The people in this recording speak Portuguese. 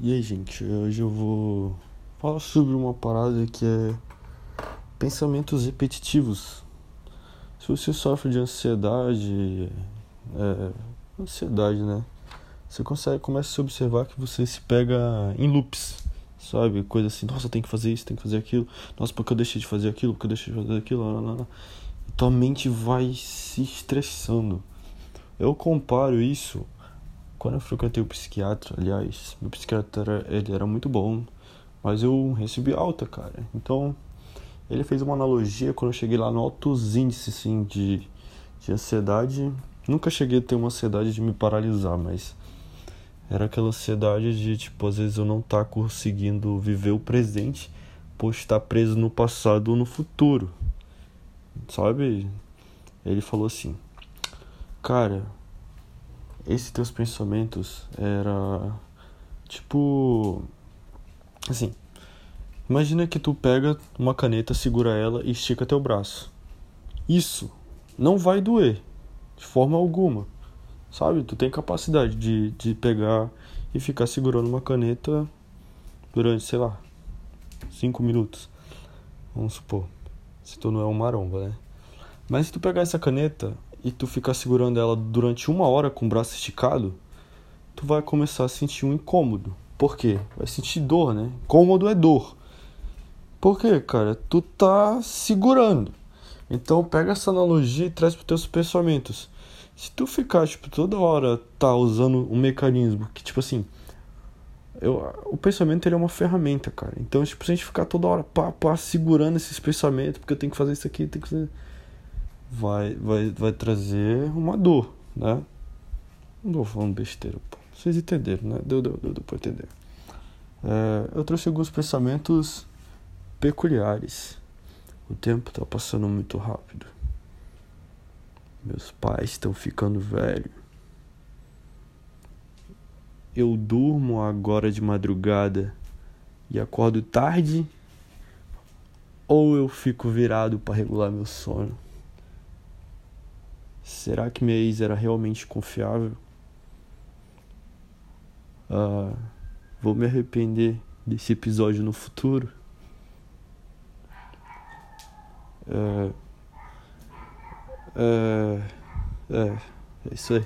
E aí, gente, hoje eu vou falar sobre uma parada que é pensamentos repetitivos. Se você sofre de ansiedade, é, ansiedade, né? Você consegue, começa a se observar que você se pega em loops, sabe? Coisa assim, nossa, tem que fazer isso, tem que fazer aquilo. Nossa, porque eu deixei de fazer aquilo, porque eu deixei de fazer aquilo, lá, lá, lá. E tua mente vai se estressando. Eu comparo isso quando eu frequentei o psiquiatra, aliás, meu psiquiatra ele era muito bom, mas eu recebi alta, cara. Então, ele fez uma analogia quando eu cheguei lá no altos índices assim, de, de ansiedade. Nunca cheguei a ter uma ansiedade de me paralisar, mas era aquela ansiedade de, tipo, às vezes eu não tá conseguindo viver o presente por estar preso no passado ou no futuro. Sabe? Ele falou assim: Cara, esses teus pensamentos era tipo assim, imagina que tu pega uma caneta, segura ela e estica teu braço. Isso não vai doer de forma alguma. Sabe? Tu tem capacidade de, de pegar e ficar segurando uma caneta durante, sei lá, 5 minutos. Vamos supor. Se tu não é um maromba, né? Mas se tu pegar essa caneta e tu ficar segurando ela durante uma hora com o braço esticado, tu vai começar a sentir um incômodo. Por quê? Vai sentir dor, né? Incômodo é dor. Por quê, cara? Tu tá segurando. Então pega essa analogia e traz para teus pensamentos. Se tu ficar, tipo, toda hora tá usando um mecanismo que, tipo assim, eu, o pensamento ele é uma ferramenta, cara. Então, tipo, se a gente ficar toda hora pá, pá, segurando esses pensamentos, porque eu tenho que fazer isso aqui, tenho que fazer vai, vai, vai trazer uma dor, né? Não tô falando besteira, pô. Vocês entenderam, né? Deu, deu, deu, deu pra entender. É, eu trouxe alguns pensamentos peculiares. O tempo tá passando muito rápido. Meus pais estão ficando velhos. Eu durmo agora de madrugada e acordo tarde ou eu fico virado para regular meu sono? Será que minha ex era realmente confiável? Uh, vou me arrepender desse episódio no futuro? É, é, é, é isso aí.